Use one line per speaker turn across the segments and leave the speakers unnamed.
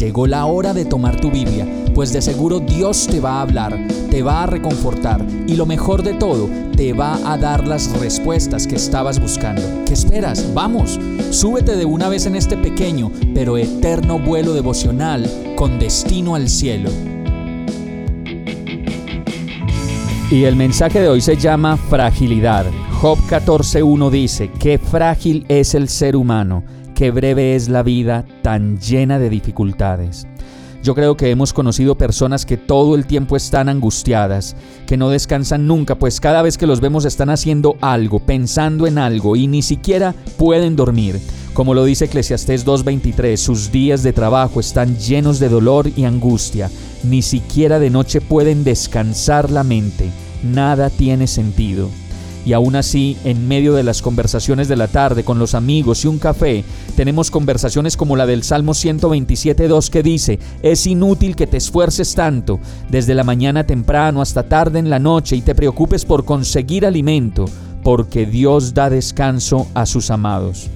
Llegó la hora de tomar tu Biblia, pues de seguro Dios te va a hablar, te va a reconfortar y lo mejor de todo, te va a dar las respuestas que estabas buscando. ¿Qué esperas? Vamos, súbete de una vez en este pequeño pero eterno vuelo devocional con destino al cielo. Y el mensaje de hoy se llama fragilidad. Job 14.1 dice, qué frágil es el ser humano qué breve es la vida tan llena de dificultades. Yo creo que hemos conocido personas que todo el tiempo están angustiadas, que no descansan nunca, pues cada vez que los vemos están haciendo algo, pensando en algo y ni siquiera pueden dormir. Como lo dice Eclesiastés 2.23, sus días de trabajo están llenos de dolor y angustia, ni siquiera de noche pueden descansar la mente, nada tiene sentido. Y aún así, en medio de las conversaciones de la tarde con los amigos y un café, tenemos conversaciones como la del Salmo 127.2 que dice, es inútil que te esfuerces tanto, desde la mañana temprano hasta tarde en la noche y te preocupes por conseguir alimento, porque Dios da descanso a sus amados.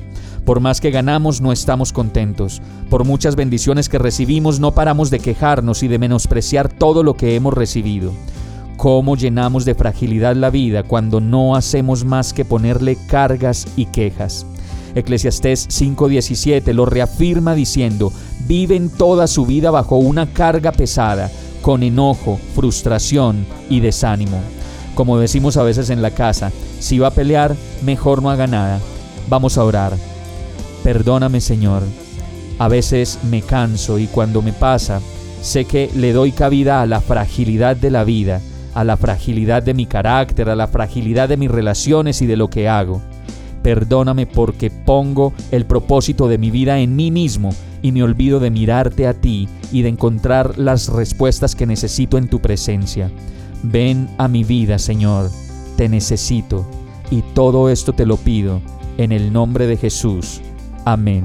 Por más que ganamos no estamos contentos. Por muchas bendiciones que recibimos no paramos de quejarnos y de menospreciar todo lo que hemos recibido. ¿Cómo llenamos de fragilidad la vida cuando no hacemos más que ponerle cargas y quejas? Eclesiastés 5:17 lo reafirma diciendo, viven toda su vida bajo una carga pesada, con enojo, frustración y desánimo. Como decimos a veces en la casa, si va a pelear, mejor no haga nada. Vamos a orar. Perdóname Señor. A veces me canso y cuando me pasa, sé que le doy cabida a la fragilidad de la vida a la fragilidad de mi carácter, a la fragilidad de mis relaciones y de lo que hago. Perdóname porque pongo el propósito de mi vida en mí mismo y me olvido de mirarte a ti y de encontrar las respuestas que necesito en tu presencia. Ven a mi vida, Señor, te necesito y todo esto te lo pido en el nombre de Jesús. Amén.